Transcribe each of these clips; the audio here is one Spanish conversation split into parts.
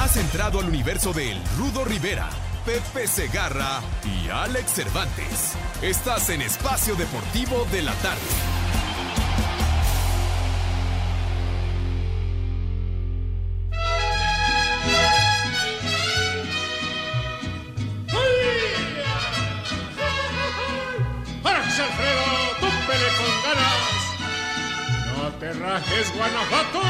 Has entrado al universo de El Rudo Rivera, Pepe Segarra y Alex Cervantes. Estás en Espacio Deportivo de la Tarde. ¡Alex Alfredo! ¡Túpele con ganas! ¡No te rajes, Guanajuato!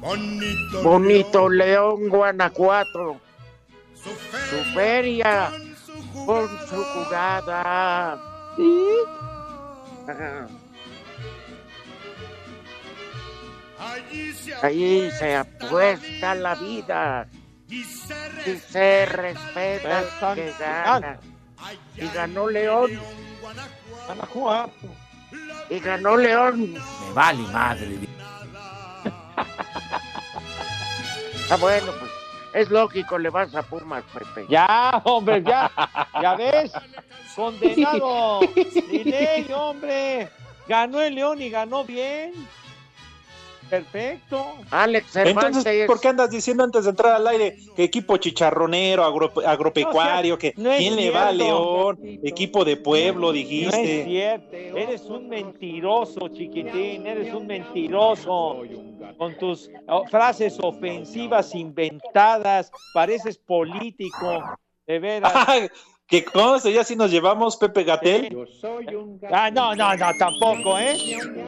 Bonito, Bonito León, Guanajuato. su Su feria con su jugada. Allí se, Ahí se apuesta la vida y se y se respeta al que gana. Y ganó León, Guanajuato. y ganó León. Me vale madre. Ah, bueno, pues es lógico, le vas a Pumas, Pepe. Ya, hombre, ya, ya ves, condenado, Dinelli, hombre, ganó el León y ganó bien. Perfecto. Alex Cervantes. Entonces, ¿por qué andas diciendo antes de entrar al aire que equipo chicharronero, agro- agropecuario, que no es quién le va a. León? Equipo de pueblo, No es dijiste. cierto, eres un mentiroso, chiquitín, eres un mentiroso. Con tus oh, frases ofensivas inventadas, pareces político, de veras. que conste, ya si nos llevamos Pepe Gatel. Ah, no, no, no, tampoco, ¿eh?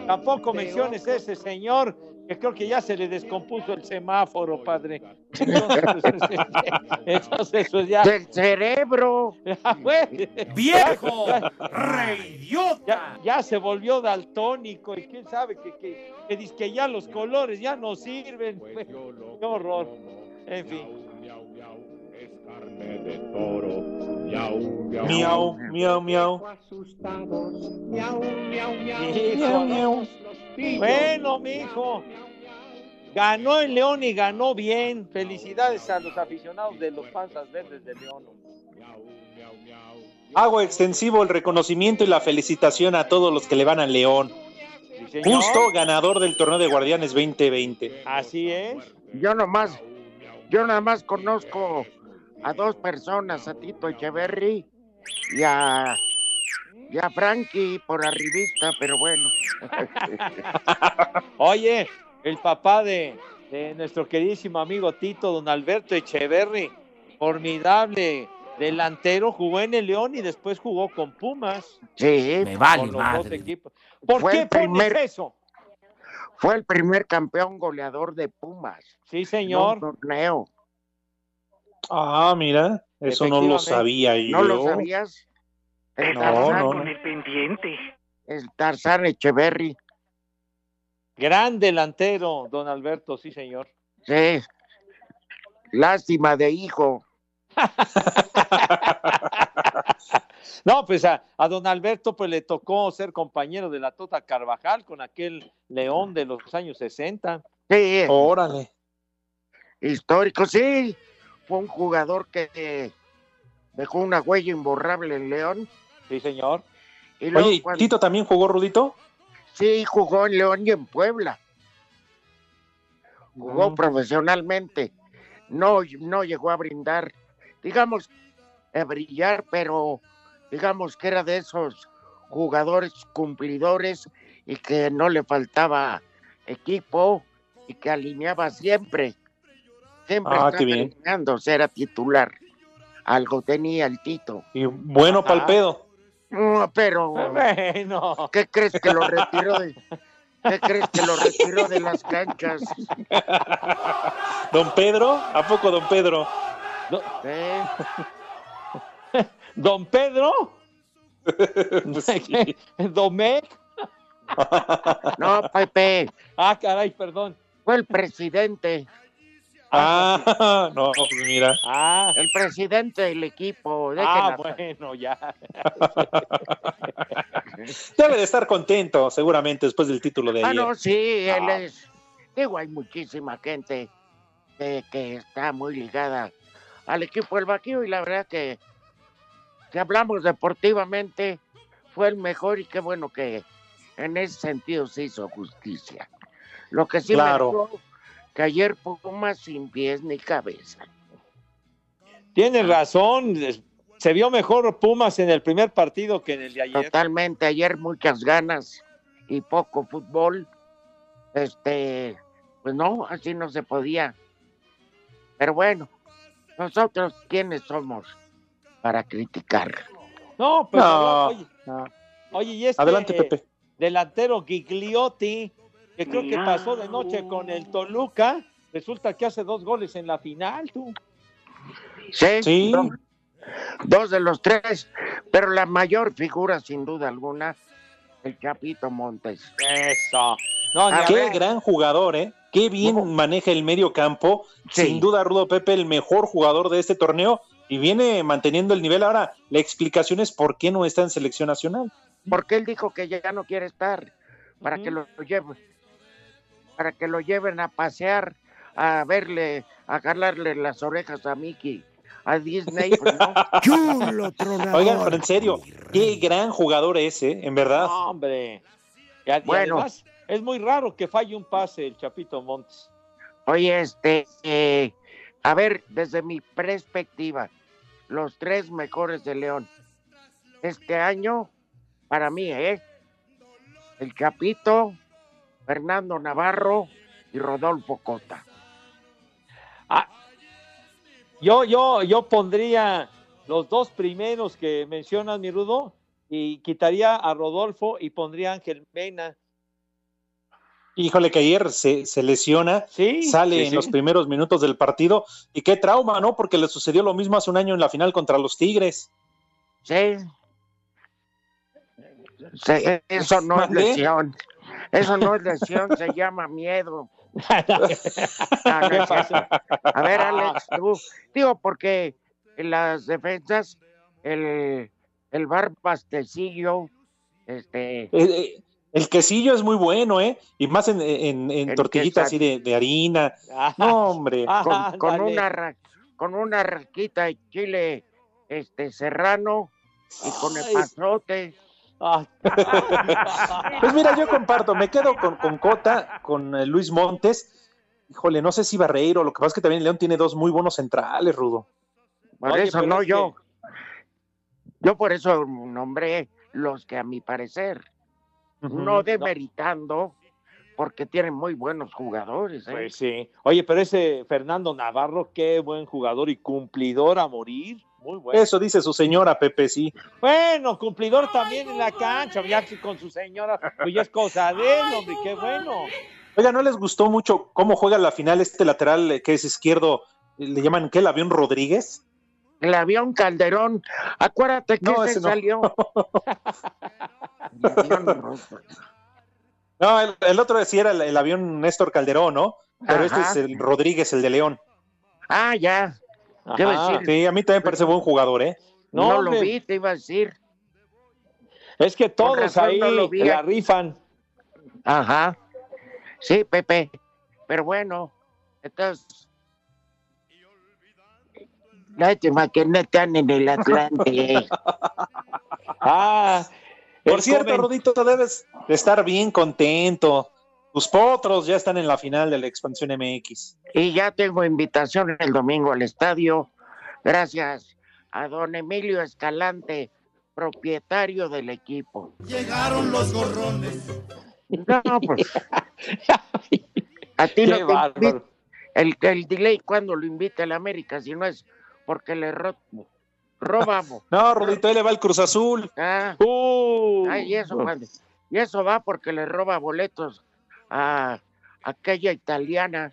Tampoco menciones ese señor que creo que ya se le descompuso el semáforo, padre. Entonces, entonces pues ya. Del cerebro. pues, ¡Viejo! ¡Reidiota! Ya, ya se volvió daltónico y quién sabe que, que, que dice que ya los colores ya no sirven. Qué horror. En fin. Miau, miau, miau. Hijo. Bueno, mijo. Ganó el León y ganó bien. Felicidades a los aficionados de los Panzas Verdes de León. Hago extensivo el reconocimiento y la felicitación a todos los que le van a León. Justo ganador del torneo de Guardianes 2020. Así es. Yo nomás, yo nada más conozco a dos personas, a Tito Echeverry y a, y a Frankie por arribista, pero bueno. Oye, el papá de, de nuestro queridísimo amigo Tito, don Alberto Echeverry, formidable delantero, jugó en el León y después jugó con Pumas. Sí, Me vale con los dos madre. equipos. ¿Por Fue qué primer- eso? fue el primer campeón goleador de Pumas. Sí, en un señor. torneo. Ah, mira, eso no lo sabía yo. ¿No lo sabías? El No, Tarzán, no, no. el Tarzán Echeverry. Gran delantero, don Alberto, sí, señor. Sí. Lástima de hijo. No, pues a, a don Alberto pues le tocó ser compañero de la Tota Carvajal con aquel León de los años 60. Sí, Órale. histórico, sí. Fue un jugador que eh, dejó una huella imborrable en León. Sí, señor. Y luego Oye, ¿y cuando- ¿Tito también jugó Rudito? Sí, jugó en León y en Puebla. Jugó profesionalmente. No, no llegó a brindar, digamos, a brillar, pero digamos que era de esos jugadores cumplidores y que no le faltaba equipo y que alineaba siempre. Siempre Ah, estaba qué bien. alineando, era titular. Algo tenía el Tito. Y bueno, palpedo. No, pero Bueno. ¿qué crees que lo retiró de ¿Qué crees que lo retiró de las canchas? Don Pedro, ¿a poco don Pedro? ¿Eh? Don Pedro. Sí. Domecq. No, Pepe, Ah, caray, perdón. fue el presidente, Ah, no, pues mira. Ah, el presidente del equipo. ah bueno, ya. Debe de estar contento, seguramente, después del título de Ah, ayer. no, sí, él Ah. es. Digo, hay muchísima gente que, que está muy ligada al equipo del Baquío y la verdad que, que hablamos deportivamente, fue el mejor y qué bueno que en ese sentido se hizo justicia. Lo que sí Claro. me que ayer Pumas sin pies ni cabeza. Tienes razón. Se vio mejor Pumas en el primer partido que en el de ayer. Totalmente, ayer muchas ganas y poco fútbol. Este, pues no, así no se podía. Pero bueno, nosotros quiénes somos para criticar. No, pero No. oye, oye, y este Adelante, Pepe. delantero Gigliotti, que creo que pasó de noche con el Toluca, resulta que hace dos goles en la final, tú. Sí, Sí. do- dos de los tres, pero la mayor figura sin duda alguna, el Chapito Montes. Eso. No, ni A a Qué ver. gran jugador, ¿eh? Qué bien No. maneja el medio campo. Sí. Sin duda, Rudo Pepe, el mejor jugador de este torneo y viene manteniendo el nivel. Ahora, la explicación es por qué no está en selección nacional. Porque él dijo que ya no quiere estar, para que lo, lo lleven, para que lo lleven a pasear, a verle, a jalarle las orejas a Mickey, a Disney, pues no. Chulo tronador. Oigan, pero en serio, qué gran jugador es, ¿eh? En verdad. No, hombre. Y, a- y Bueno. además, es muy raro que falle un pase el Chapito Montes. Oye, este, eh, a ver, desde mi perspectiva, los tres mejores de León. Este año, para mí, ¿eh? El Chapito, Fernando Navarro y Rodolfo Cota. Yo, yo, yo pondría los dos primeros que mencionas, mi Rudo, y quitaría a Rodolfo y pondría a Ángel Mena. Híjole, que ayer se, se lesiona, Sí, sale sí, en sí. los primeros minutos del partido. Y qué trauma, ¿no? Porque le sucedió lo mismo hace un año en la final contra los Tigres. Sí. Sí, eso no es lesión. Eso no es lesión, se llama miedo. Ah, no es cierto. A ver, Alex, tú. Digo, porque en las defensas, el, el bar pastecillo, este, Eh, eh, el quesillo es muy bueno, ¿eh? Y más en, en, tortillitas así de, de harina. No, hombre. Ah, con, con ándale. una con una rasquita de chile este serrano y con el pasote. Ah. Pues mira, yo comparto, me quedo con, con Cota, con eh, Luis Montes. Híjole, no sé si Barreiro, lo que pasa es que también León tiene dos muy buenos centrales, Rudo. Por Oye, eso no es yo. Yo por eso nombré los que a mi parecer, no demeritando, porque tienen muy buenos jugadores. ¿eh? Pues sí. Oye, pero ese Fernando Navarro, qué buen jugador y cumplidor a morir. Muy bueno. Eso dice su señora, Pepe, sí. Bueno, cumplidor también en la cancha, ya con su señora, pues ya es cosa de él, hombre, qué bueno. Oiga, ¿no les gustó mucho cómo juega la final este lateral eh, que es izquierdo? Le llaman, ¿qué? ¿El avión Rodríguez? El avión Calderón, acuérdate que No, ese ese no. salió. El avión- No, el, el otro sí era el, el avión Néstor Calderón, ¿no? Pero este es el Rodríguez, el de León. Ah, ya, ¿Qué va a Ajá. decir? Sí, a mí también parece buen jugador, ¿eh? No, no, lo vi, te iba a decir. Es que todos ahí no lo vi. la rifan. Ajá. Sí, Pepe. Pero bueno, entonces. Lástima que no están en el Atlante. Ah, Por cierto, comen- Rodito, debes de estar bien contento. Tus potros ya están en la final de la expansión MX. y ya tengo invitación el domingo al estadio. Gracias a don Emilio Escalante, propietario del equipo. Llegaron los gorrones. No, pues. A ti Qué no te invita- el, el delay cuando lo invita el América, si no es porque le ro robamos. No, Rudito, ahí le va el Cruz Azul. Ah, Uh, ay, y eso, cuando- y eso va porque le roba boletos a aquella italiana.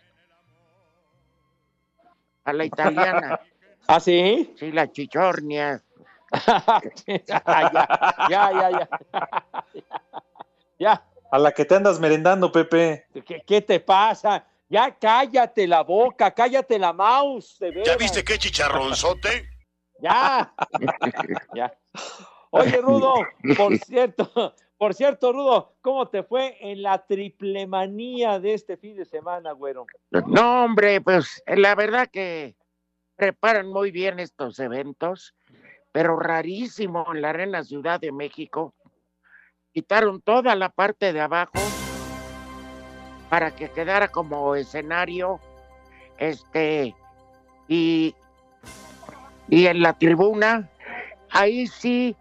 A la italiana, ¿Ah, sí? sí, la chichornia. ya, ya, ya, ya. Ya, A la que te andas merendando, Pepe. ¿qué, qué te pasa? Ya cállate la boca, cállate la mouse. de ¿Ya viste qué chicharronzote? Ya. ya. Oye, Rudo, por cierto, por cierto, Rudo, ¿cómo te fue en la triple manía de este fin de semana, güero? No, hombre, pues la verdad que preparan muy bien estos eventos, pero rarísimo en la Arena Ciudad de México. Quitaron toda la parte de abajo para que quedara como escenario, este, y, y en la tribuna, ahí sí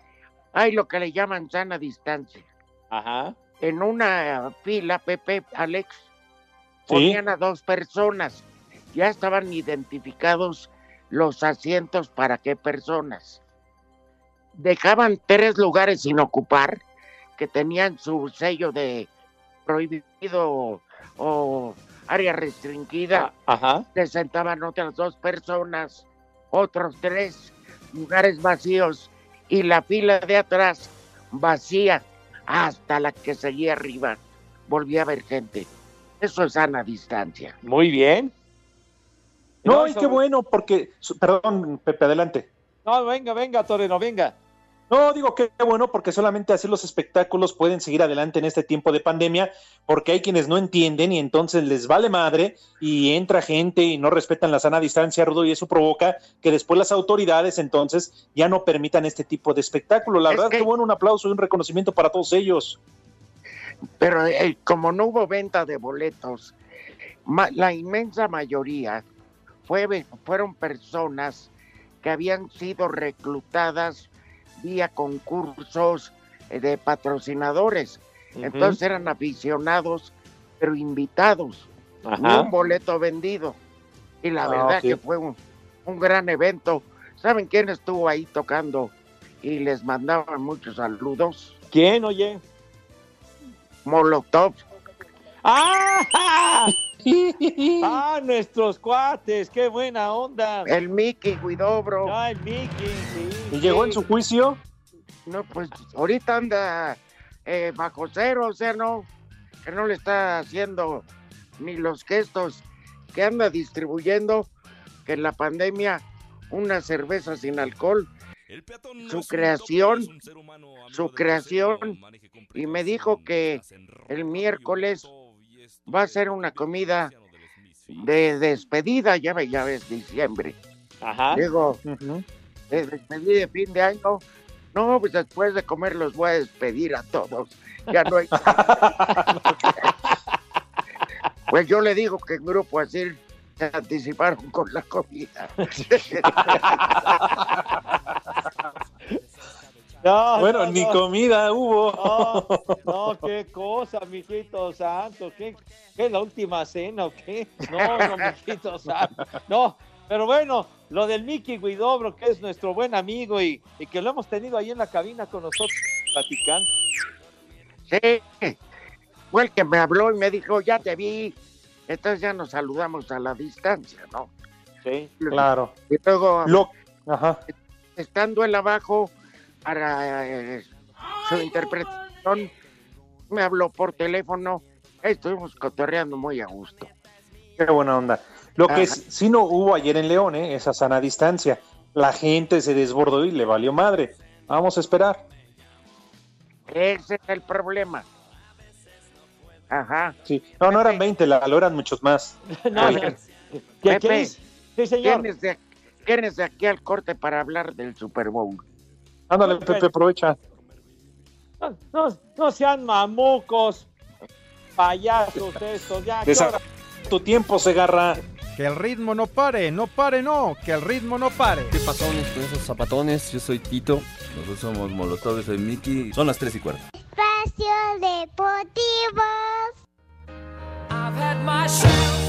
hay lo que le llaman sana distancia. Ajá. En una fila, Pepe, Alex, Sí. ponían a dos personas. Ya estaban identificados los asientos para qué personas. Dejaban tres lugares sin ocupar que tenían su sello de prohibido o, o área restringida. Ajá. Se sentaban otras dos personas, otros tres lugares vacíos y la fila de atrás vacía hasta la que seguía arriba. Volvía a haber gente. Eso es sana distancia. Muy bien. No, y qué bueno, porque, perdón, Pepe, adelante. No, venga, venga, Toreno, venga. No, digo que bueno porque solamente así los espectáculos pueden seguir adelante en este tiempo de pandemia, porque hay quienes no entienden y entonces les vale madre y entra gente y no respetan la sana distancia, Rudo, y eso provoca que después las autoridades entonces ya no permitan este tipo de espectáculo. La Es verdad, que- bueno, un aplauso y un reconocimiento para todos ellos. Pero eh, como no hubo venta de boletos, la inmensa mayoría fue, fueron personas que habían sido reclutadas vía concursos eh, de patrocinadores. Entonces eran aficionados, pero invitados, Ajá. un boleto vendido. Y la Ah, verdad que fue un, un gran evento. ¿Saben quién estuvo ahí tocando y les mandaban muchos saludos? ¿Quién, oye? Molotov. ¡Ah! ¡Ah, nuestros cuates! ¡Qué buena onda! El Mickey Guidobro. ¡Ah, el Mickey! Sí, Y llegó en su juicio. No, pues ahorita anda eh, bajo cero, o sea, no, que no le está haciendo ni los gestos que anda distribuyendo, que en la pandemia una cerveza sin alcohol, su creación, su creación, y me dijo que el miércoles va a ser una comida de despedida, ya, ya ves, diciembre. Ajá. Digo, de despedida de fin de año. No, pues después de comer los voy a despedir a todos. Ya no hay. pues yo le digo que en grupo así se anticiparon con la comida. No, Bueno, no, ni no. comida hubo. No, no, qué cosa, mijito santo, ¿qué, qué es la última cena o qué? No, no, mijito santo, no, pero bueno, lo del Mickey Guidobro, que es nuestro buen amigo y, y que lo hemos tenido ahí en la cabina con nosotros platicando. Sí, fue el que me habló y me dijo, ya te vi. Entonces ya nos saludamos a la distancia, ¿no? Sí. Claro. Y luego, Lo... Ajá. estando él abajo para eh, su interpretación, me habló por teléfono. Estuvimos cotorreando muy a gusto. Qué buena onda. Lo que Ajá. es- sí no hubo ayer en León, ¿eh? esa sana distancia. La gente se desbordó y le valió madre. Vamos a esperar. Ese es el problema. Ajá. Sí. No, no eran Pepe. 20, la, lo eran muchos más. No, ¿qué, qué Pepe, dice? Sí, señor. ¿Tienes de, tienes de aquí al corte para hablar del Super Bowl? Ándale, Pepe, aprovecha. No, no, no sean mamucos, payasos estos, ya. ¿qué Desa-? Tu tiempo se agarra. Que el ritmo no pare, no pare, no, que el ritmo no pare. ¿Qué pasones con esos zapatones? Yo soy Tito. Nosotros somos Molotov, soy Mickey. Son las 3 y cuarto. Espacio Deportivo. Con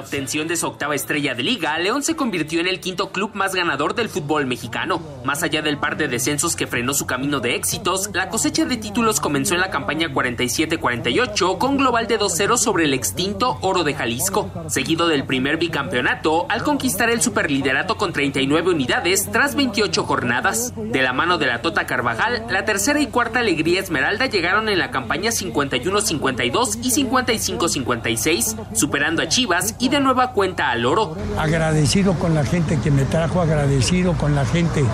obtención de su octava estrella de liga, León se convirtió en el quinto club más ganador del fútbol mexicano. Más allá del par de descensos que frenó su camino de éxitos, la cosecha de títulos comenzó en la campaña 47-48 con global de 2-0 sobre el extinto Oro de Jalisco, seguido del primer bicampeonato al conquistar el superliderato con 39 unidades tras 28 jornadas. De la mano de la Tota Carvajal, la tercera y cuarta alegría Esmeralda llegaron en la campaña 51-52 y 55-56, superando a Chivas y de nueva cuenta al oro. Agradecido con la gente que me trajo, agradecido con la gente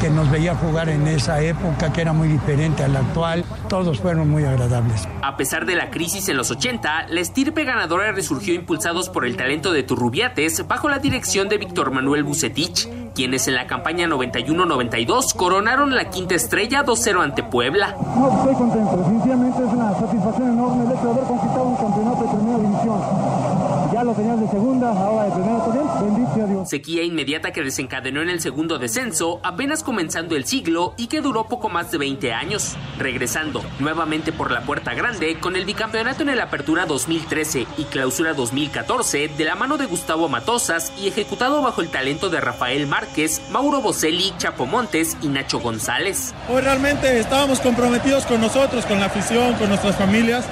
que nos veía jugar en esa época que era muy diferente a la actual. Todos fueron muy agradables. A pesar de la crisis en los 80, la estirpe ganadora resurgió impulsados por el talento de Turrubiates bajo la dirección de Víctor Manuel Bucetich, quienes en la campaña 91-92 coronaron la quinta estrella 2-0 ante Puebla. No, estoy contento. Definitivamente es una satisfacción enorme el hecho de haber conquistado un campeonato de primera división. Ya lo tenías de segunda, ahora de primera también. Bendito a Dios. Sequía inmediata que desencadenó en el segundo descenso, apenas comenzando el siglo y que duró poco más de 20 años. Regresando nuevamente por la puerta grande con el bicampeonato en el Apertura 2013 y Clausura 2014 de la mano de Gustavo Matosas y ejecutado bajo el talento de Rafael Márquez, Mauro Boselli, Chapo Montes y Nacho González. Hoy realmente estábamos comprometidos con nosotros, con la afición, con nuestras familias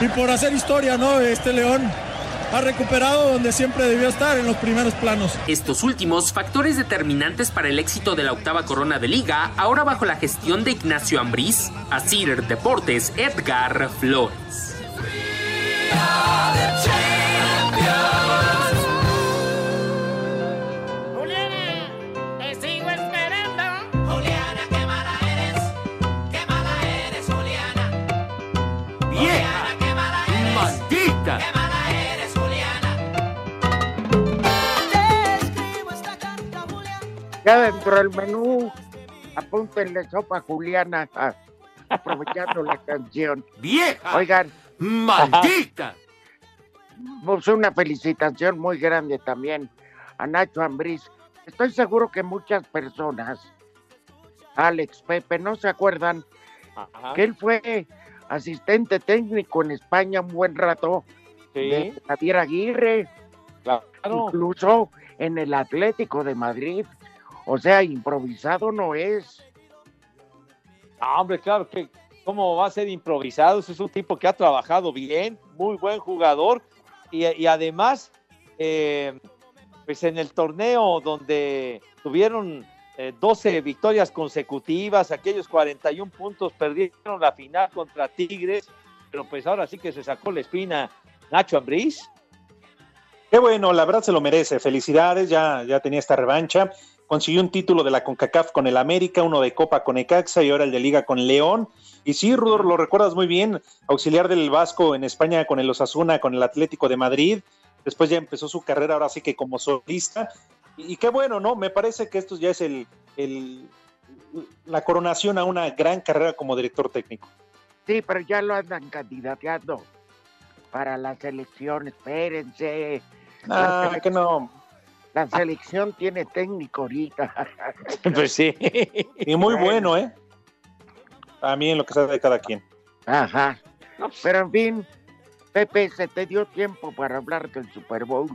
y por hacer historia, ¿no? Este León ha recuperado donde siempre debió estar, en los primeros planos. Estos últimos, factores determinantes para el éxito de la octava corona de liga, ahora bajo la gestión de Ignacio Ambriz, Asir Deportes, Edgar Flores. Ya dentro del menú, apúntenle sopa juliana, ah, aprovechando la canción. ¡Vieja! Oigan, ¡Maldita! pues una felicitación muy grande también a Nacho Ambriz. Estoy seguro que muchas personas, Alex, Pepe, no se acuerdan que él fue asistente técnico en España un buen rato de Javier Aguirre, incluso en el Atlético de Madrid. O sea, improvisado no es. Ah, hombre, claro que cómo va a ser improvisado. Es un tipo que ha trabajado bien, muy buen jugador y, y además, eh, pues en el torneo donde tuvieron eh, 12 victorias consecutivas, aquellos 41 puntos, perdieron la final contra Tigres, pero pues ahora sí que se sacó la espina Nacho Ambriz. Qué bueno, la verdad se lo merece. Felicidades, ya, ya tenía esta revancha. Consiguió un título de la CONCACAF con el América, uno de Copa con Ecaxa y ahora el de Liga con León. Y sí, Rudor, lo recuerdas muy bien, auxiliar del Vasco en España con el Osasuna, con el Atlético de Madrid. Después ya empezó su carrera ahora sí que como solista. Y, y qué bueno, ¿no? Me parece que esto ya es el, el- la coronación a una gran carrera como director técnico. Sí, pero ya lo andan candidateando para la selección. Espérense. Ah, que no. La selección tiene técnico ahorita. Pues sí. Y muy bueno, ¿eh? También lo que sabe de cada quien. Ajá. Pero en fin, Pepe, se te dio tiempo para hablar del Super Bowl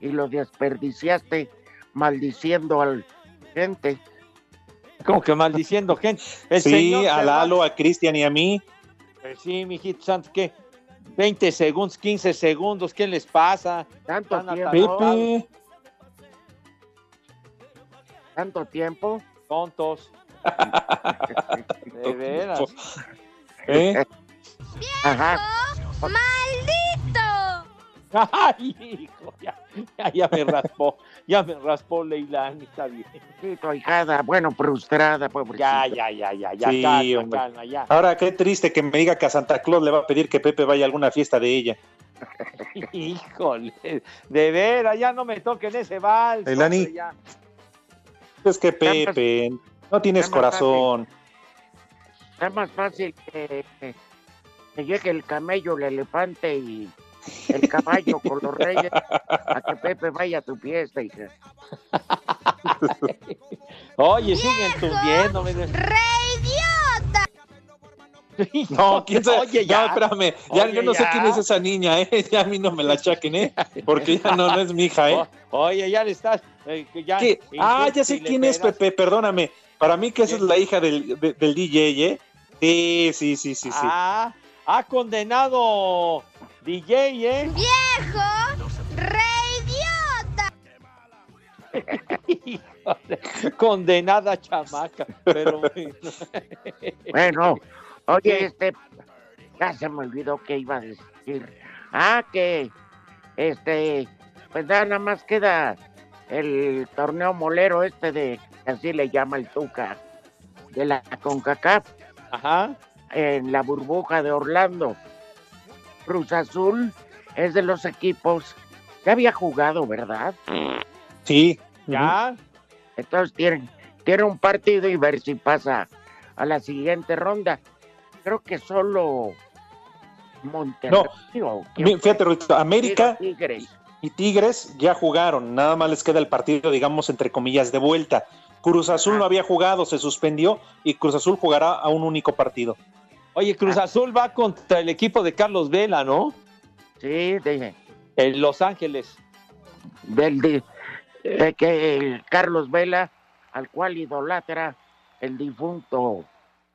y lo desperdiciaste maldiciendo al gente. Como que maldiciendo gente. El sí, señor a Lalo, va- a Cristian y a mí. Pues sí, mijito santo, ¿qué? 20 segundos, 15 segundos, ¿qué les pasa? Tanto tiempo. Pepe. Tanto tiempo. Tontos. De veras. ¿Eh? Ajá. ¡Maldito! Ay, hijo, ya, ya, ya me raspó, ya me raspó Leilani, está bien. Sí, bueno, frustrada, pobrecita. Ya, ya, ya, ya, ya, Sí, calma, hombre. calma, ya. Ahora, qué triste que me diga que a Santa Claus le va a pedir que Pepe vaya a alguna fiesta de ella. Híjole, de veras, ya no me toquen ese vals. Leilani. hombre, ya. Es que Pepe, no tienes corazón. Está más fácil que, llegue el camello, el elefante y el caballo con los reyes a que Pepe vaya a tu fiesta, hija. Oye, siguen tundiendo. ¡Reidiota! No, quién sabe. Oye, ya. No, espérame. Ya, Oye, yo no sé quién es esa niña, ¿eh? Ya a mí no me la achaquen, ¿eh? Porque ya no, no es mi hija, ¿eh? O- Oye, ya le estás. Eh, que ya, ¿Qué? Ah, ya sé quién es. Pepe, perdóname. Para mí que esa es la hija del, de- del DJ, ¿eh? Sí, sí, sí, sí, sí. Ah, ha condenado DJ, ¿eh? ¡Viejo! ¡Reidiota! Híjole, Condenada chamaca. Pero bueno. Bueno, oye, ¿Qué? este, ya se me olvidó que iba a decir. Ah, que, este, pues nada más queda el torneo molero este de, así le llama el Tuca, de la CONCACAF, Ajá. en la burbuja de Orlando. Cruz Azul es de los equipos que había jugado, ¿verdad? Sí. Ya. Entonces tienen, tiene un partido y ver si pasa a la siguiente ronda. Creo que solo Monterrey. o quién Mi- Fíjate, América Tigres. Y Tigres ya jugaron. Nada más les queda el partido, digamos, entre comillas, de vuelta. Cruz Azul no había jugado, se suspendió y Cruz Azul jugará a un único partido. Oye, Cruz Azul va contra el equipo de Carlos Vela, ¿no? Sí, de, En Los Ángeles. del de, de que el Carlos Vela, al cual idolatra el difunto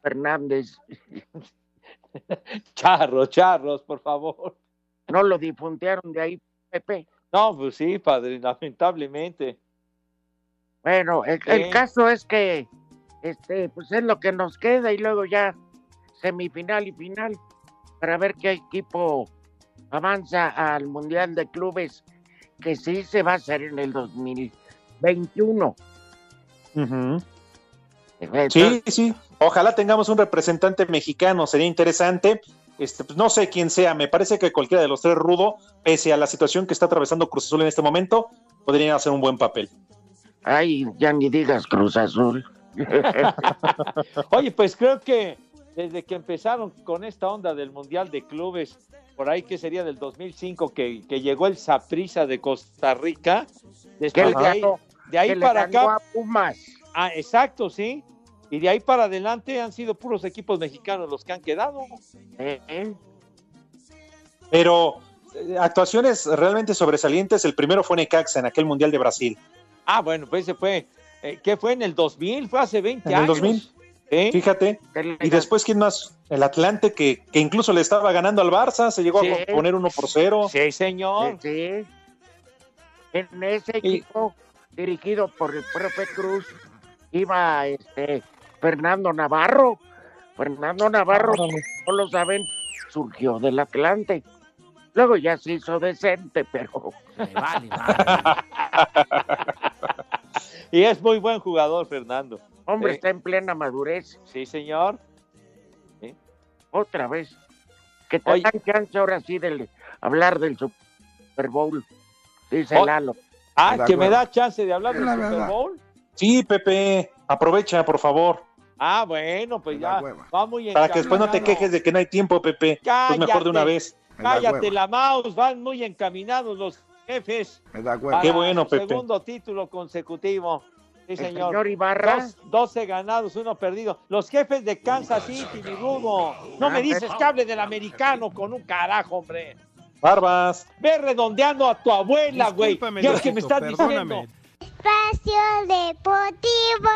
Fernández, Charros, charros, por favor. no lo difuntearon de ahí, Pepe. No, pues sí, padre, lamentablemente. Bueno, el, Sí. el caso es que este, pues es lo que nos queda y luego ya semifinal y final para ver qué equipo avanza al Mundial de Clubes que sí se va a hacer en el 2021. Sí, sí. Ojalá tengamos un representante mexicano, sería interesante. Este, pues, no sé quién sea, me parece que cualquiera de los tres rudo, pese a la situación que está atravesando Cruz Azul en este momento, podrían hacer un buen papel. Ay, ya ni digas Cruz Azul. Oye, pues creo que desde que empezaron con esta onda del Mundial de Clubes, por ahí que sería del 2005, que, que llegó el Saprissa de Costa Rica, después de ahí, de ahí para acá. a Pumas. Ah, exacto, sí. Y de ahí para adelante han sido puros equipos mexicanos los que han quedado. Eh, Pero eh, actuaciones realmente sobresalientes, el primero fue Necaxa en aquel Mundial de Brasil. Ah, bueno, pues ese fue, eh, ¿qué fue en el 2000? Fue hace 20 En el años. 2000. ¿Sí? Fíjate. Y después, ¿quién más? El Atlante, que, que incluso le estaba ganando al Barça, se llegó Sí. a poner uno por cero. Sí, señor. Sí. En ese equipo dirigido por el profe Cruz iba este Fernando Navarro. Fernando Navarro, no lo saben, surgió del Atlante. Luego ya se hizo decente, pero Y es muy buen jugador, Fernando. hombre Sí. está en plena madurez. Sí, señor. Otra vez. Que te dan chance ahora sí de hablar del Super Bowl. Dice Oh, Lalo. Ah, que me da chance de hablar del Super verdad. Bowl. Sí, Pepe, aprovecha, por favor. Ah, bueno, pues ya va muy Para que después no te quejes de que no hay tiempo, Pepe. Pues mejor de una Cállate. vez. Cállate la mouse, van muy encaminados los jefes. acuerdo. Qué bueno, Pepe. Segundo título consecutivo. Sí, El señor. señor Ibarra. Dos- 12 ganados, uno perdido. Los jefes de Kansas City, mi rudo. No me dices que hable del americano con un carajo, hombre. Barbas. Ve redondeando a tu abuela, güey. Ya es que me estás perdóname. diciendo. Espacio Deportivo.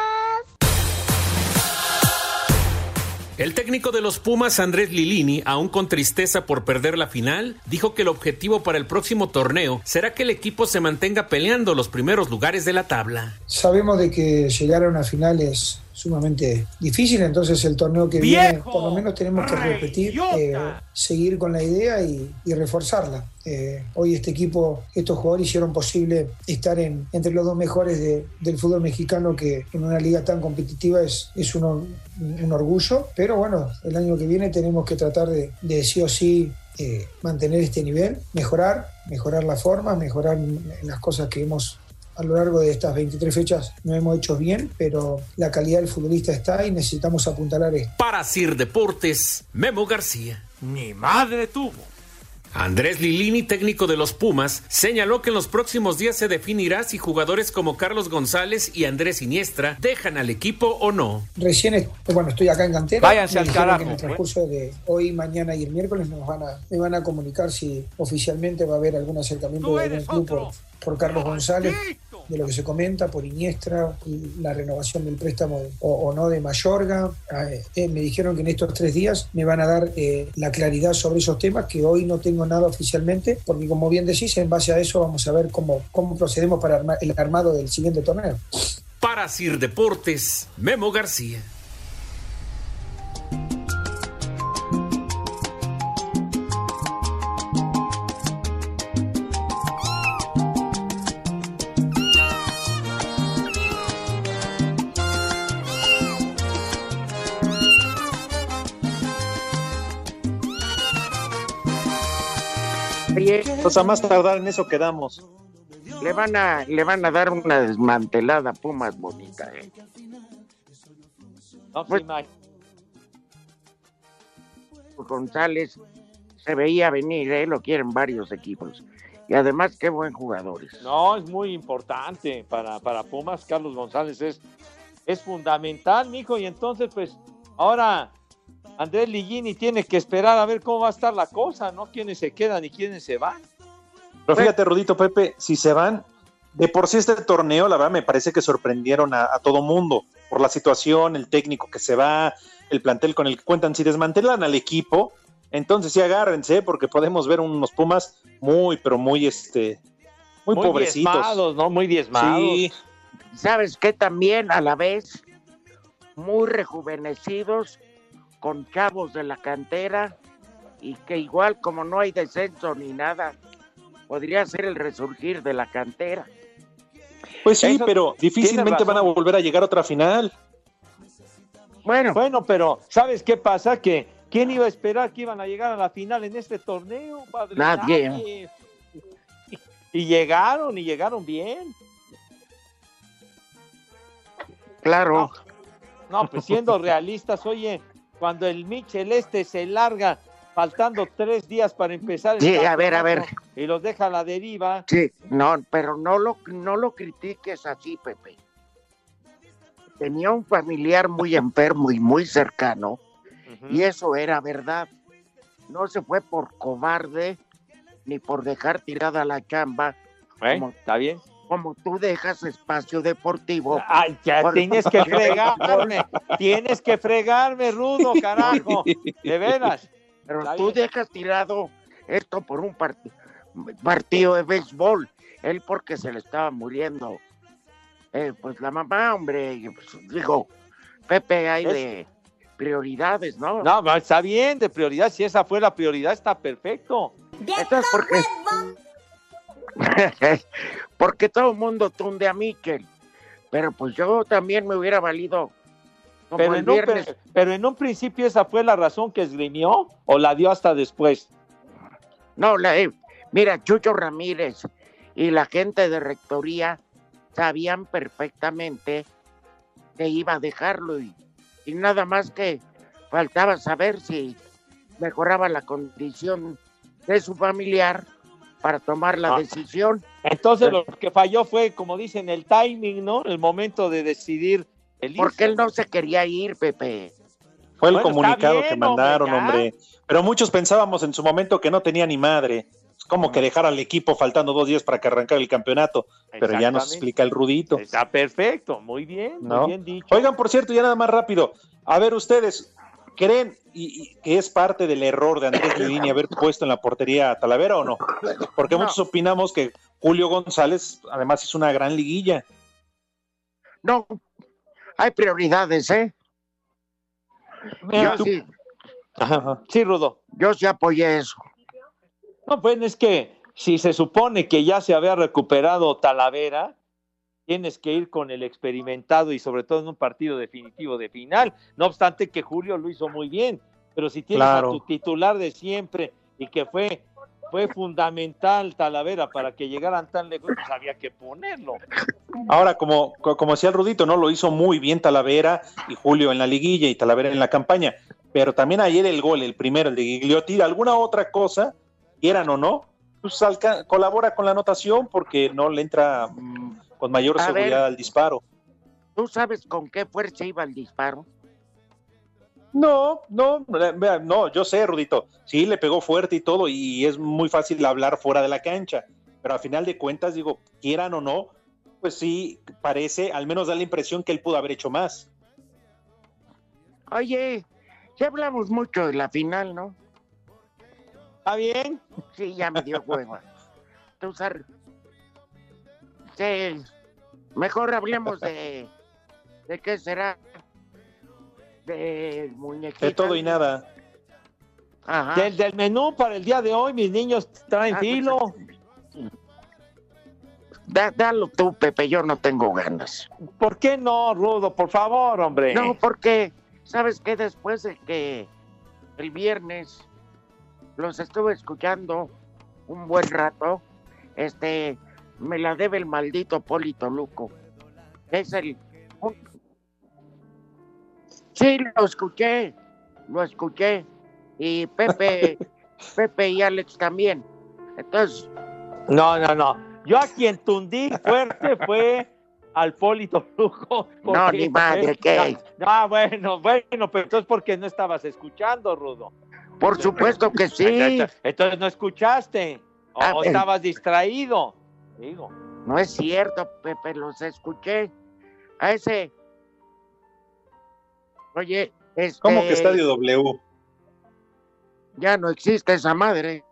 El técnico de los Pumas, Andrés Lilini, aún con tristeza por perder la final, dijo que el objetivo para el próximo torneo será que el equipo se mantenga peleando los primeros lugares de la tabla. Sabemos de que llegar a una final es sumamente difícil, entonces el torneo que viene por lo menos tenemos que repetir, eh, seguir con la idea y, y reforzarla. Eh, hoy este equipo, estos jugadores hicieron posible estar en, entre los dos mejores de- del fútbol mexicano que en una liga tan competitiva es, es un, or- un orgullo, pero bueno, el año que viene tenemos que tratar de, de sí o sí eh, mantener este nivel, mejorar, mejorar la forma, mejorar las cosas que hemos a lo largo de estas 23 fechas no hemos hecho bien, pero la calidad del futbolista está y necesitamos apuntalar esto. Para Sir Deportes, Memo García. Ni madre tuvo. Andrés Lilini, técnico de los Pumas, señaló que en los próximos días se definirá si jugadores como Carlos González y Andrés Iniestra dejan al equipo o no. Recién, est- bueno, estoy acá en cantera. Váyanse al carajo, que En el pues. transcurso de hoy, mañana y el miércoles nos van a, me van a comunicar si oficialmente va a haber algún acercamiento de algún club por, por Carlos González, de lo que se comenta, por Iniestra, la renovación del préstamo o, o no de Mayorga. Ah, eh, me dijeron que en estos tres días me van a dar eh, la claridad sobre esos temas, que hoy no tengo nada oficialmente, porque como bien decís, en base a eso vamos a ver cómo, cómo procedemos para armar el armado del siguiente torneo. Para Sir Deportes, Memo García. Oye, Entonces, a más tardar en eso quedamos. le van a, le van a dar una desmantelada a Pumas bonita, ¿eh? No, Pues-. González se veía venir, ¿eh? Lo quieren varios equipos. Y además, qué buen jugadores. No, es muy importante para, para Pumas. Carlos González es, es fundamental, mijo. Y entonces, pues, ahora Andrés Ligini tiene que esperar a ver cómo va a estar la cosa, ¿no? Quiénes se quedan y quiénes se van. Pero fíjate, Rudito Pepe, si se van, de por sí este torneo, la verdad, me parece que sorprendieron a, a todo mundo por la situación, el técnico que se va, el plantel con el que cuentan. Si desmantelan al equipo, entonces sí agárrense, porque podemos ver unos Pumas muy, pero muy, este, muy, Muy pobrecitos. diezmados, ¿no? Muy diezmados. Sí, ¿Sabes qué? También a la vez, muy rejuvenecidos, con chavos de la cantera, y que igual como no hay descenso ni nada, podría ser el resurgir de la cantera. pues sí, Eso pero difícilmente van a volver a llegar a otra final. Bueno, Bueno, pero ¿sabes qué pasa? Que ¿quién iba a esperar que iban a llegar a la final en este torneo, padre? Nadie. Y, y llegaron, y llegaron bien. claro, No, pues siendo realistas, oye, cuando el Michel este se larga faltando tres días para empezar el Sí, a ver, a ver. y los deja a la deriva. sí, no, pero no lo, no lo critiques así, Pepe. Tenía un familiar muy enfermo y muy cercano, y eso era verdad. No se fue por cobarde ni por dejar tirada la chamba, ¿Eh? Como- ¿Está bien? Como tú dejas espacio deportivo. Ay, ya Por- tienes que fregarme, tienes que fregarme, rudo, carajo, de veras. Pero Está tú bien. dejas tirado esto por un part- partido de béisbol. Él porque se le estaba muriendo. Eh, pues la mamá, hombre, pues, digo, Pepe, hay Es- de prioridades, ¿no? No, está bien, de prioridad, si esa fue la prioridad, está perfecto. Entonces, ¿por qué? porque todo el mundo tunde a Miquel. Pero pues yo también me hubiera valido como Pero el en, un, pero, pero en un principio esa fue la razón que esgrimió o la dio hasta después. No, la, eh, mira, Chucho Ramírez y la gente de rectoría sabían perfectamente que iba a dejarlo y, y nada más que faltaba saber si mejoraba la condición de su familiar para tomar la Ah. decisión. Entonces lo que falló fue, como dicen, el timing, ¿no? El momento de decidir el Porque él no se quería ir, Pepe. Fue el Bueno, comunicado bien, que mandaron, hombre. Pero muchos pensábamos en su momento que no tenía ni madre. Es como que dejar al equipo faltando dos días para que arrancara el campeonato. Pero ya nos explica el rudito. Está perfecto, muy bien, muy ¿no? bien dicho. Oigan, por cierto, ya nada más rápido. A ver, ustedes, ¿creen y, y que es parte del error de Andrés Lilini haber puesto en la portería a Talavera o no? Porque No. muchos opinamos que Julio González además hizo una gran liguilla. No, hay prioridades, ¿eh? Mira, Yo tú- sí, Ajá, ajá. Sí, Rudo. yo sí apoyé eso. No, pues es que si se supone que ya se había recuperado Talavera, tienes que ir con el experimentado y sobre todo en un partido definitivo de final. No obstante que Julio lo hizo muy bien, pero si tienes Claro. a tu titular de siempre y que fue fue fundamental Talavera para que llegaran tan lejos, pues había que ponerlo. Ahora, como, co- como decía el Rudito, ¿no? Lo hizo muy bien Talavera y Julio en la liguilla y Talavera en la campaña. Pero también ayer el gol, el primero, el de Gigliotti, alguna otra cosa quieran o no, pues colabora con la anotación porque no le entra mm, con mayor A seguridad ver. al disparo. ¿Tú sabes con qué fuerza iba el disparo? No, no, eh, no, yo sé, Rudito, sí le pegó fuerte y todo, y es muy fácil hablar fuera de la cancha, pero a final de cuentas, digo, quieran o no, pues sí, parece, al menos da la impresión que él pudo haber hecho más. Oye, ya hablamos mucho de la final, ¿no? ¿Está bien? Sí, ya me dio hueva. Tú, Sí, mejor hablemos de... ¿De qué será? De muñequitas. De todo y nada. Ajá. Del, del menú para el día de hoy, mis niños traen Ah, filo. Da- dalo tú, Pepe, yo no tengo ganas. ¿Por qué no, Rudo? Por favor, hombre. No, porque, ¿sabes qué? Después de que el viernes los estuve escuchando un buen rato, este, me la debe el maldito Polito Luco. Es el... Sí, lo escuché, lo escuché. Y Pepe, Pepe y Alex también. Entonces, No, no, no. Yo a quien tundí fuerte fue al Polito Luco. No, ni madre, ¿qué? No, bueno, bueno, pero entonces porque no estabas escuchando, Rudo. por supuesto que sí. Entonces no escuchaste. O, Ah, o estabas distraído. Digo. No es cierto, Pepe, los escuché. A ese. Oye, este. ¿Cómo que Estadio W? Ya no existe esa madre.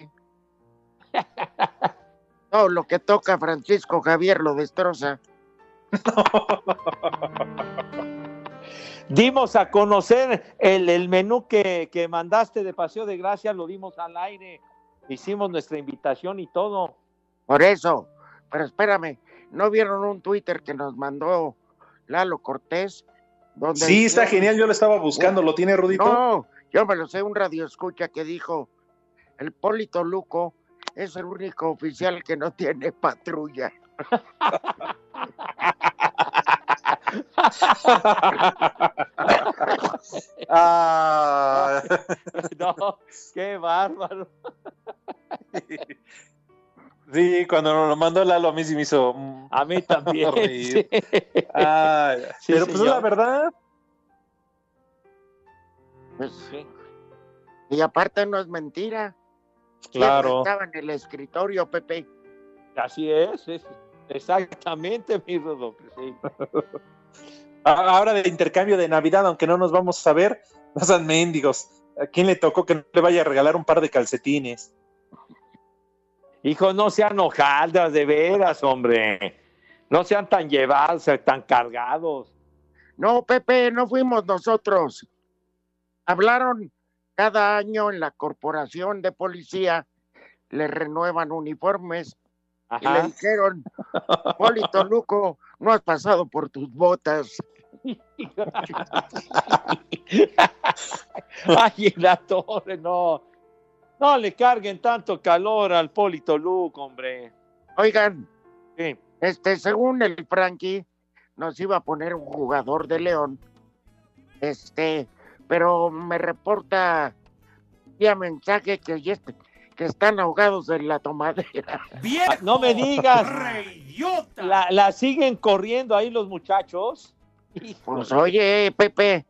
Todo lo que toca Francisco Javier lo destroza. Dimos a conocer el, el menú que, que mandaste de Paseo de Gracia, lo dimos al aire. Hicimos nuestra invitación y todo. Por eso. Pero espérame, ¿no vieron un Twitter que nos mandó Lalo Cortés? Donde Sí, está genial, yo lo estaba buscando, ¿lo tiene Rudito? No, yo me lo sé, un radio escucha que dijo, el Polito Luco es el único oficial que no tiene patrulla. Ah, No, qué bárbaro. sí, cuando nos lo mandó Lalo a mí sí me hizo... mm, A mí también. reír. sí. Ah, Sí, pero pues es señor. la verdad. Pues, Y aparte no es mentira. Claro. Estaba en el escritorio, Pepe. Así es, es- exactamente, mi Rudo. sí. A- Ahora de intercambio de Navidad, aunque no nos vamos a ver, no sean mendigos. ¿A quién le tocó que no le vaya a regalar un par de calcetines? Hijo, no sean hojaldas, de veras, hombre. No sean tan llevados, tan cargados. No, Pepe, no fuimos nosotros. Hablaron cada año en la corporación de policía, le renuevan uniformes y le dijeron, Polito Luco, no has pasado por tus botas. Ay, en la torre, no. No le carguen tanto calor al Polito Luke, hombre. Oigan, Sí. este, según el Frankie, nos iba a poner un jugador de León. Este, pero me reporta vía mensaje que, ya est- que están ahogados en la tomadera. Ah, No me digas. La, la siguen corriendo ahí los muchachos. Pues oye, Pepe,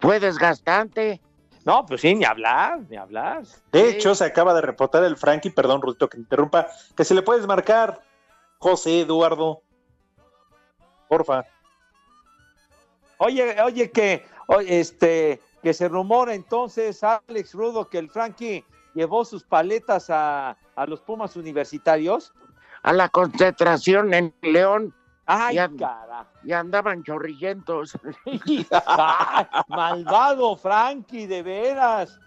fue desgastante. No, pues sí, ni hablar, ni hablar. De hecho, se acaba de reportar el Frankie, perdón, Rudito, que te interrumpa, que se le puedes marcar, José Eduardo. Porfa. Oye, oye, que oye, este que se rumora entonces, Alex Rudo, que el Frankie llevó sus paletas a, a los Pumas universitarios. A la concentración en León. Ay, Ya- cara. Y andaban chorrillentos. Ay, malvado Frankie, de veras.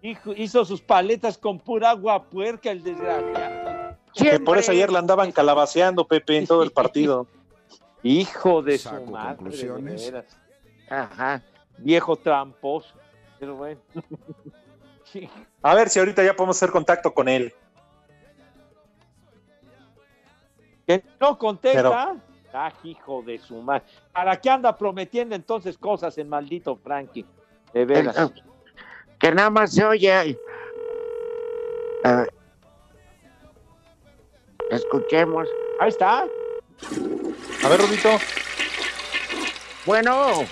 Hijo, hizo sus paletas con pura agua puerca, el desgraciado. Que por eso ayer la andaban calabaceando, Pepe, en todo el partido. Hijo de su madre, de conclusiones. veras. Ajá. Viejo tramposo. Pero bueno. Sí. A ver si ahorita ya podemos hacer contacto con él. Que no contesta. Ah, hijo de su madre. ¿Para qué anda prometiendo entonces cosas el maldito Frankie? De veras. El- que nada más se oye. Escuchemos. Ahí está. A ver, Rudito. Bueno.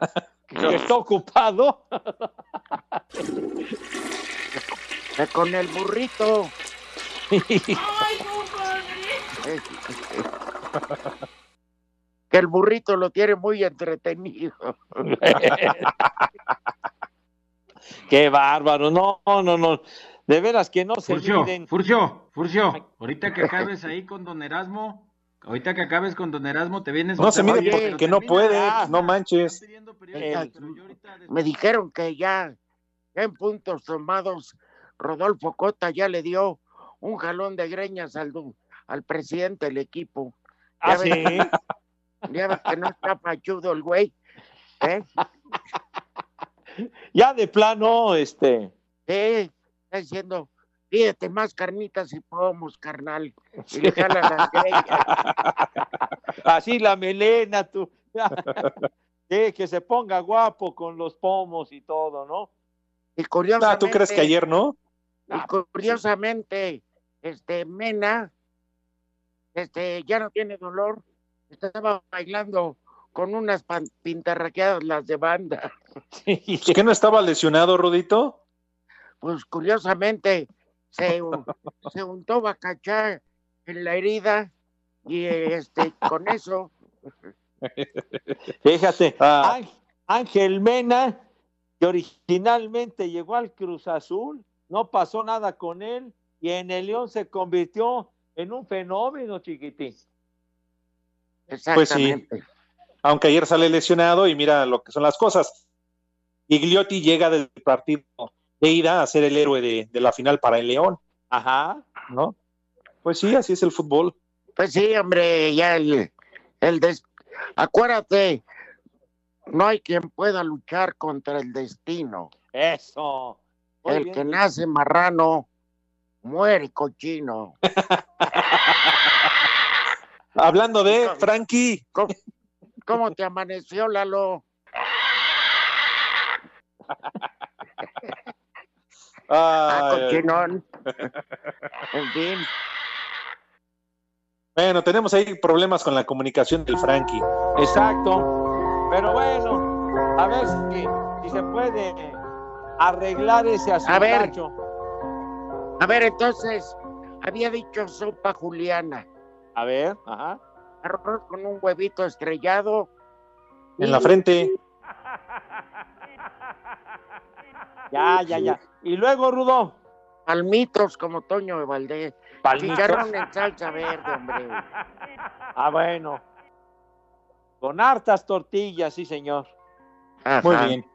Está ocupado. Con el burrito. Que el burrito lo tiene muy entretenido. Qué bárbaro. No, no, no. De veras que no se Furcio, miden. Furcio, Furcio, ahorita que acabes ahí con Don Erasmo, ahorita que acabes con Don Erasmo, te vienes... No se mide porque no puede, no manches. Eh, me dijeron que ya en puntos tomados, Rodolfo Cota ya le dio un jalón de greñas al, al presidente del equipo. ¿Ah, Ya ves- sí? Ya ves que no está pachudo el güey. ¿eh? Ya de plano, este. Sí, está diciendo, pídete más carnitas y pomos, carnal. Y le jala las greñas. Así la melena, tú. Sí, que se ponga guapo con los pomos y todo, ¿no? Y curiosamente, Ah, ¿tú crees que ayer no? y curiosamente, este Mena, este, ya no tiene dolor. Estaba bailando con unas pintarraqueadas las de banda. ¿Que no estaba lesionado, Rudito? Pues curiosamente se, se untó bacachá en la herida y este con eso Fíjate, Ah. Ángel Mena, que originalmente llegó al Cruz Azul, no pasó nada con él y en el León se convirtió en un fenómeno, chiquitín. Pues sí. Aunque ayer sale lesionado y mira lo que son las cosas. Igliotti llega del partido de ida a ser el héroe de, de la final para el León, Ajá. ¿no? Pues sí, así es el fútbol. Pues sí, hombre, ya el, el des- acuérdate, no hay quien pueda luchar contra el destino. Eso. Muy el bien. que nace marrano muere cochino. Hablando de Frankie. ¿Cómo, cómo te amaneció, Lalo? Ah, Ay, cochinón. En fin, Bueno, tenemos ahí problemas con la comunicación del Frankie. Exacto. Pero bueno, a ver si, si se puede arreglar ese asunto. A ver. a ver, entonces, había dicho sopa juliana. A ver, ajá. Arroz con un huevito estrellado. En la frente. Ya, ya, ya. Y luego, Rudo. Palmitos como Toño de Valdés. Palmitos. Chicharrón en salsa verde, hombre. Ah, bueno. Con hartas tortillas, sí, señor. Ajá. Muy bien.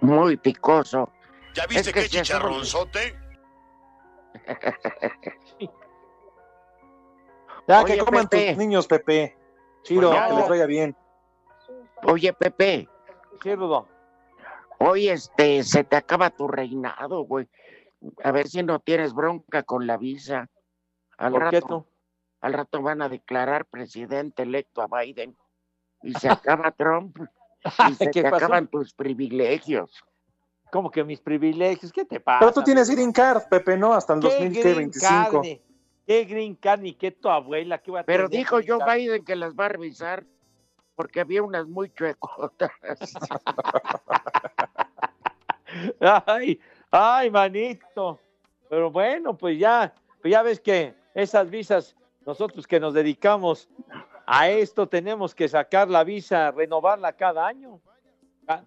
Muy picoso. ¿Ya viste Es que qué chicharronzote? Ya, Oye, que coman Pepe. tus niños, Pepe. Chido, Pues que les vaya bien. Oye, Pepe, Sí, Rudo. hoy este se te acaba tu reinado, güey. A ver si no tienes bronca con la visa. Al ¿Por qué rato, tú? Al rato van a declarar presidente electo a Biden y se acaba Trump y se ¿Qué te pasó? acaban tus privilegios. Como que mis privilegios, ¿qué te pasa? Pero tú tienes green card, Pepe, ¿no? Hasta el ¿Qué 2025. green card? ¿Qué green card ni qué tu abuela? ¿Qué voy a Pero tener dijo Joe? Biden que las va a revisar porque había unas muy chuecotas. Ay, ay, manito. Pero bueno, pues ya, pues ya ves que esas visas, nosotros que nos dedicamos a esto, tenemos que sacar la visa, renovarla cada año. Ah,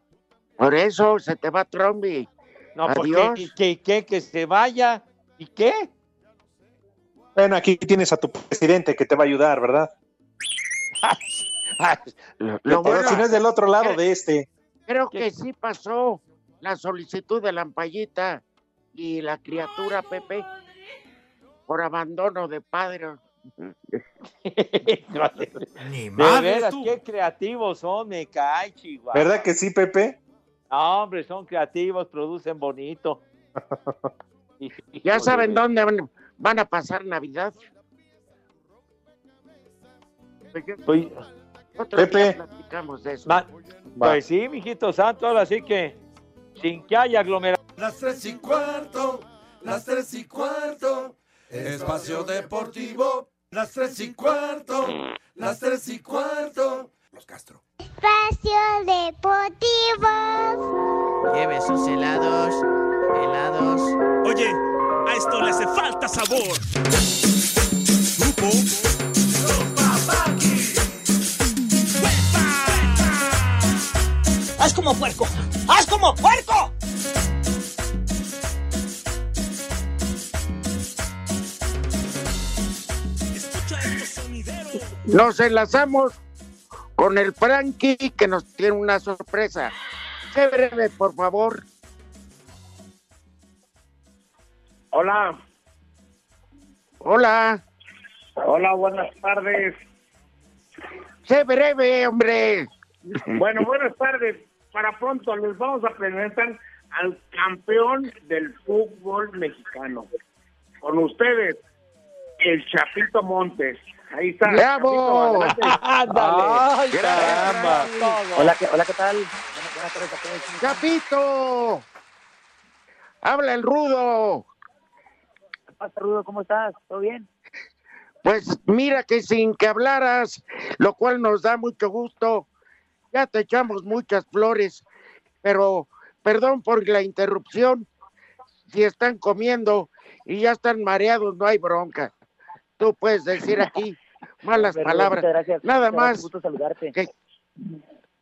Por eso se te va Trump y No, porque que, que, que se vaya. ¿Y qué? Bueno, aquí tienes a tu presidente que te va a ayudar, ¿verdad? lo Pero bueno- si no es del otro lado de este. Creo que sí pasó la solicitud de la ampallita y la criatura Pepe por abandono de padre. de veras, qué creativos son, me cae, Chihuahua. ¿Verdad que sí, Pepe? No, hombre, son creativos, producen bonito. ¿Ya saben dónde van, van a pasar Navidad? Pues, Pepe. platicamos de eso. Ma- Pues sí, mijito santo, ahora sí que sin que haya aglomeración. Las tres y cuarto, las tres y cuarto, espacio deportivo, las tres y cuarto, las tres y cuarto. Los Castro. Espacio Deportivo. Lleve sus helados, helados. Oye, a esto le hace falta sabor. Grupo ¡Haz como puerco! ¡Haz como puerco! Nos enlazamos con el Frankie que nos tiene una sorpresa. Sé breve, por favor. Hola. Hola. Hola, buenas tardes. Sé breve, hombre. Bueno, buenas tardes. Para pronto les vamos a presentar al campeón del fútbol mexicano. Con ustedes, el Chapito Montes. Ahí está. ¡Bravo! ¡Ándale! caramba! Hola, ¿qué, hola, ¿qué tal? Buenas, buenas tardes a todos. ¡Chapito! Habla el rudo. ¿Qué pasa, Rudo? ¿Cómo estás? ¿Todo bien? Pues mira que sin que hablaras, lo cual nos da mucho gusto, ya te echamos muchas flores, pero perdón por la interrupción, si están comiendo y ya están mareados, no hay bronca. Tú puedes decir aquí malas Rudo, palabras, muchas gracias. nada más. gusto saludarte. que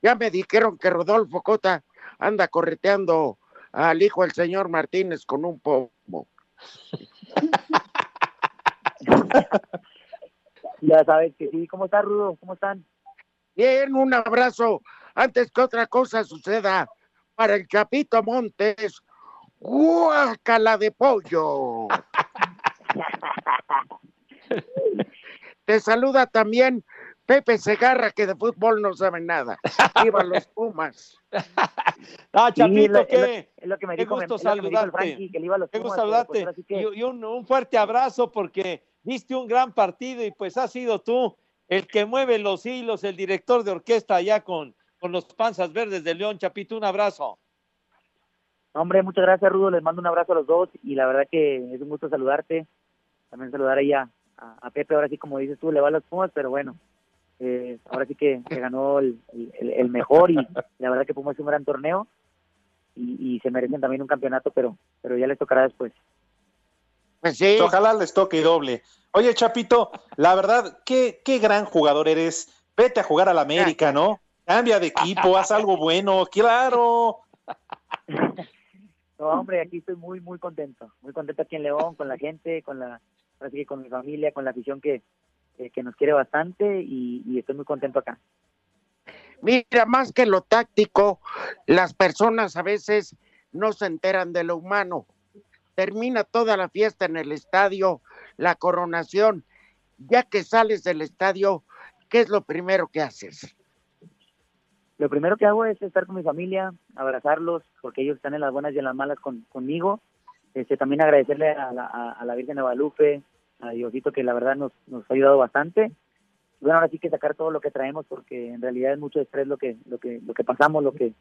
ya me dijeron que Rodolfo Cota anda correteando al hijo del señor Martínez con un pomo. Ya sabes que sí. ¿Cómo estás, Rudo? ¿Cómo están? Bien, un abrazo. Antes que otra cosa suceda, para el Chapito Montes, guácala de pollo. Te saluda también Pepe Segarra, que de fútbol no sabe nada. Viva los Pumas. Ah, Sí, Chapito, lo- qué, lo que me qué dijo, gusto que saludarte. Frankie, que le iba a los Qué Pumas, gusto saludarte. pues, sí que- Y, y un, un fuerte abrazo porque diste un gran partido y pues has sido tú el que mueve los hilos, el director de orquesta allá con, con los Panzas Verdes de León. Chapito, un abrazo. Hombre, muchas gracias, Rudo. Les mando un abrazo a los dos y la verdad que es un gusto saludarte. También saludar ahí a, a- a Pepe, ahora sí, como dices tú, le va a los Pumas, pero bueno, eh, ahora sí que, que ganó el, el- el mejor y la verdad que Pumas es un gran torneo y, y se merecen también un campeonato, pero, pero ya les tocará después. Pues sí. Ojalá les toque doble. Oye, Chapito, la verdad, qué, qué gran jugador eres. Vete a jugar al América, ¿no? Cambia de equipo, haz algo bueno, claro. No, hombre, aquí estoy muy, muy contento. Muy contento aquí en León, con la gente, con la, ahora sí que con mi familia, con la afición que, que, que nos quiere bastante y, y estoy muy contento acá. Mira, más que lo táctico, las personas a veces no se enteran de lo humano. Termina toda la fiesta en el estadio, la coronación. Ya que sales del estadio, ¿qué es lo primero que haces? Lo primero que hago es estar con mi familia, abrazarlos, porque ellos están en las buenas y en las malas con, conmigo. Este, también agradecerle a la, a, a la Virgen de Guadalupe, a Diosito, que la verdad nos, nos ha ayudado bastante. Bueno, ahora sí que sacar todo lo que traemos, porque en realidad es mucho estrés lo que, lo que, lo que pasamos, lo que,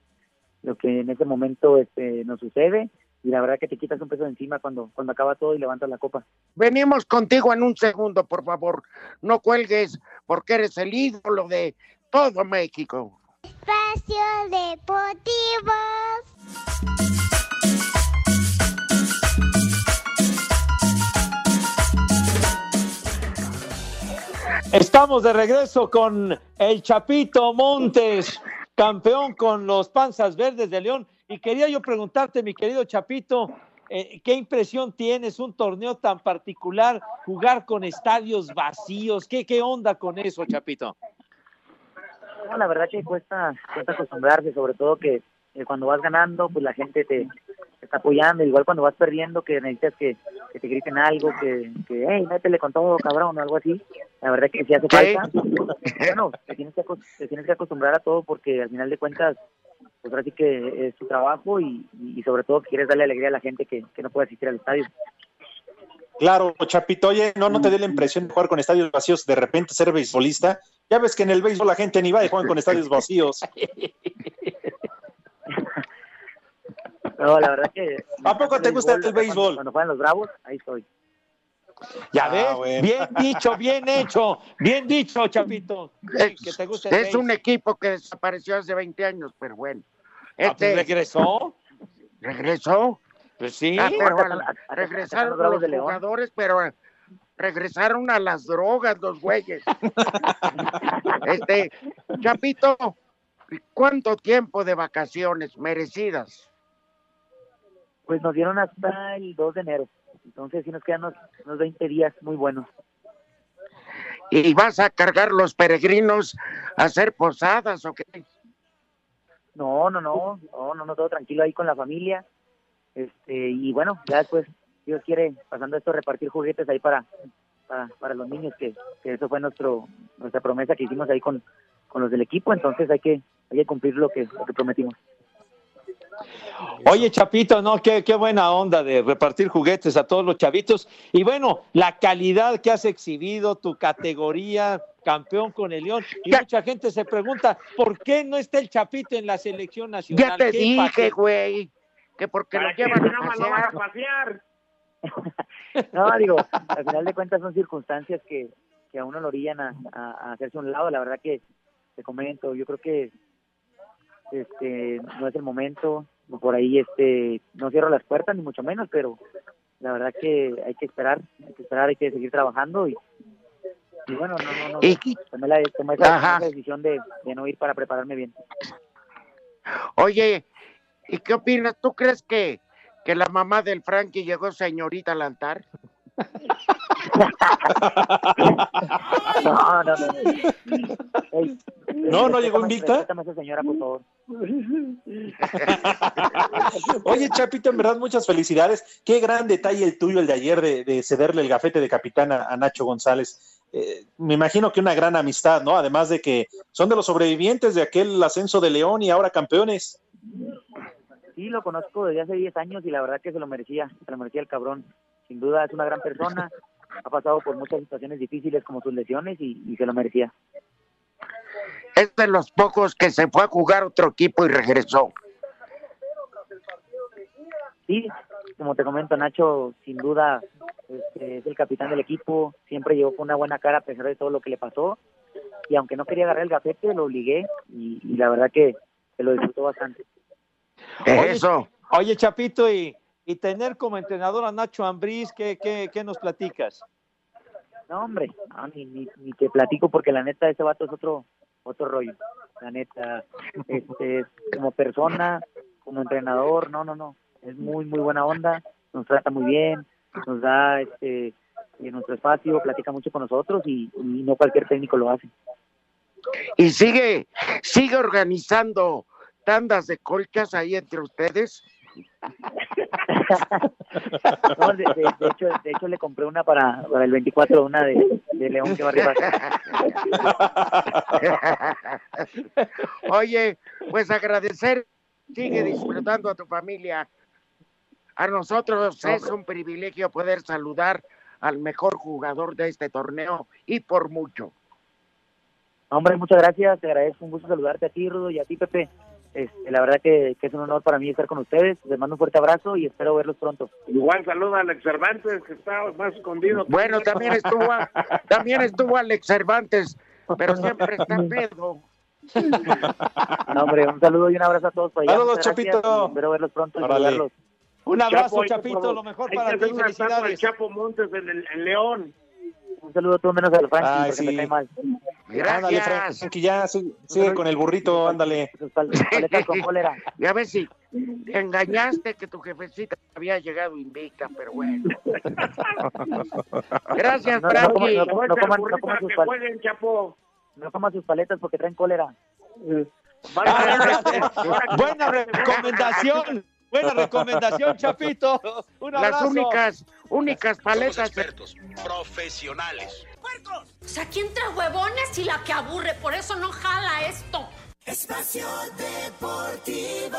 lo que en ese momento este, nos sucede. Y la verdad que te quitas un peso de encima cuando, cuando acaba todo y levantas la copa. Venimos contigo en un segundo, por favor. No cuelgues, porque eres el ídolo de todo México. Espacio Deportivo. Estamos de regreso con el Chapito Montes, campeón con los Panzas Verdes de León. Y quería yo preguntarte, mi querido Chapito, eh, ¿qué impresión tienes un torneo tan particular, jugar con estadios vacíos? ¿Qué, qué onda con eso, Chapito? La verdad que cuesta, cuesta acostumbrarse, sobre todo que eh, cuando vas ganando, pues la gente te, te está apoyando, igual cuando vas perdiendo, que necesitas que, que te griten algo, que, que, hey, métele con todo, cabrón, o algo así. La verdad que sí hace falta. Bueno, te tienes, que, te tienes que acostumbrar a todo porque al final de cuentas, pues ahora sí que es tu trabajo y, y sobre todo quieres darle alegría a la gente que, que no puede asistir al estadio. Claro, Chapito, oye, no, no te dé la impresión de jugar con estadios vacíos, de repente ser beisbolista. Ya ves que en el béisbol la gente ni va y juegan con estadios vacíos. No, la verdad que... ¿A poco te gusta el cuando- béisbol? Cuando juegan los Bravos, ahí estoy. Ya Ah, ves, bueno. bien dicho, bien hecho, bien dicho, Chapito. Es, que te gusta el es un equipo que desapareció hace 20 años, pero bueno. Ah, pues, Este, regresó. ¿Regresó? Pues sí. Ah, pero regresaron los los jugadores, pero eh, regresaron a las drogas los güeyes. este, Chapito, ¿cuánto tiempo de vacaciones merecidas? Pues nos dieron hasta el 2 de enero. Entonces sí nos quedan unos, unos 20 días muy buenos. ¿Y vas a cargar los peregrinos a hacer posadas o qué? No, no, no, no, no, no, todo tranquilo ahí con la familia. Este, y bueno, ya después, Dios quiere, pasando esto, repartir juguetes ahí para, para, para los niños, que, que eso fue nuestro, nuestra promesa que hicimos ahí con, con los del equipo, entonces hay que, hay que cumplir lo que, lo que prometimos. Oye, Chapito, no, qué, qué buena onda de repartir juguetes a todos los chavitos. Y bueno, la calidad que has exhibido, tu categoría, campeón con el León. Y mucha gente se pregunta, ¿por qué no está el Chapito en la selección nacional? Ya te ¿Qué dije, güey, que porque lo llevan a pasear. No, digo, al final de cuentas son circunstancias que, que a uno lo orillan a, a- a hacerse a un lado. La verdad que te comento, yo creo que este no es el momento. Por ahí este no cierro las puertas ni mucho menos, pero la verdad que hay que esperar, hay que esperar, hay que seguir trabajando y, y bueno, no, no, no. Y- tomé, la, tomé esa decisión de, de no ir para prepararme bien. Oye, ¿y qué opinas? ¿Tú crees que, que la mamá del Frankie llegó señorita al altar? No, no, no. Ey, No, no llegó invicta. señora, por favor. Oye, Chapito, en verdad, muchas felicidades. Qué gran detalle el tuyo, el de ayer, de, de cederle el gafete de capitán a, a Nacho González. Eh, me imagino que una gran amistad, ¿no? Además de que son de los sobrevivientes de aquel ascenso de León y ahora campeones. Sí, lo conozco desde hace 10 años y la verdad que se lo merecía, se lo merecía el cabrón. Sin duda es una gran persona, ha pasado por muchas situaciones difíciles como sus lesiones y, y se lo merecía. Es de los pocos que se fue a jugar otro equipo y regresó. Sí, como te comento, Nacho, sin duda este, es el capitán del equipo, siempre llegó con una buena cara a pesar de todo lo que le pasó y aunque no quería agarrar el gafete, lo obligué y, y la verdad que, que lo disfrutó bastante. Oye, Eso. Oye, Chapito, y, y tener como entrenador a Nacho Ambriz, ¿qué, qué, qué nos platicas? No, hombre, no, ni, ni, ni te platico porque la neta ese vato es otro otro rollo. La neta, este, como persona, como entrenador, no, no, no. Es muy, muy buena onda, nos trata muy bien, nos da este en nuestro espacio, platica mucho con nosotros y, y no cualquier técnico lo hace. Y sigue, sigue organizando tandas de colchas ahí entre ustedes. No, de, de- de hecho, de hecho le compré una para, para el 24, una de, de León que va arriba. Oye, pues agradecer, sigue disfrutando a tu familia. A nosotros es un privilegio poder saludar al mejor jugador de este torneo y por mucho. Hombre, muchas gracias, te agradezco, un gusto saludarte a ti, Rudo, y a ti, Pepe. Este, la verdad que, que es un honor para mí estar con ustedes. Les mando un fuerte abrazo y espero verlos pronto. Igual saluda a Alex Cervantes, que está más escondido. Bueno, también estuvo, también estuvo Alex Cervantes, pero siempre está pedo. No, hombre, un saludo y un abrazo a todos por allá. Saludos, Chapito. Espero verlos pronto y. Un abrazo, Chapo, Chapito, lo mejor para ti, felicidades. Chapo Montes en, el, en León. Un saludo a todos menos al Frankie, Ay, porque sí. me cae mal. Ándale, Gracias. Frankie, ya sigue, sigue con el burrito, ándale. Sus pal- paletas con cólera. Y a ver si engañaste que tu jefecita había llegado invicta, pero bueno. Gracias, No, no, no, Frankie. no, no, coman- no coman para sus que pal- jueguen, Chapo. No coman sus paletas porque traen cólera. Buena recomendación, buena recomendación, Chapito. Un Las únicas, únicas paletas. profesionales. O sea, ¿quién trae huevones y la que aburre? Por eso no jala esto. Espacio Deportivo.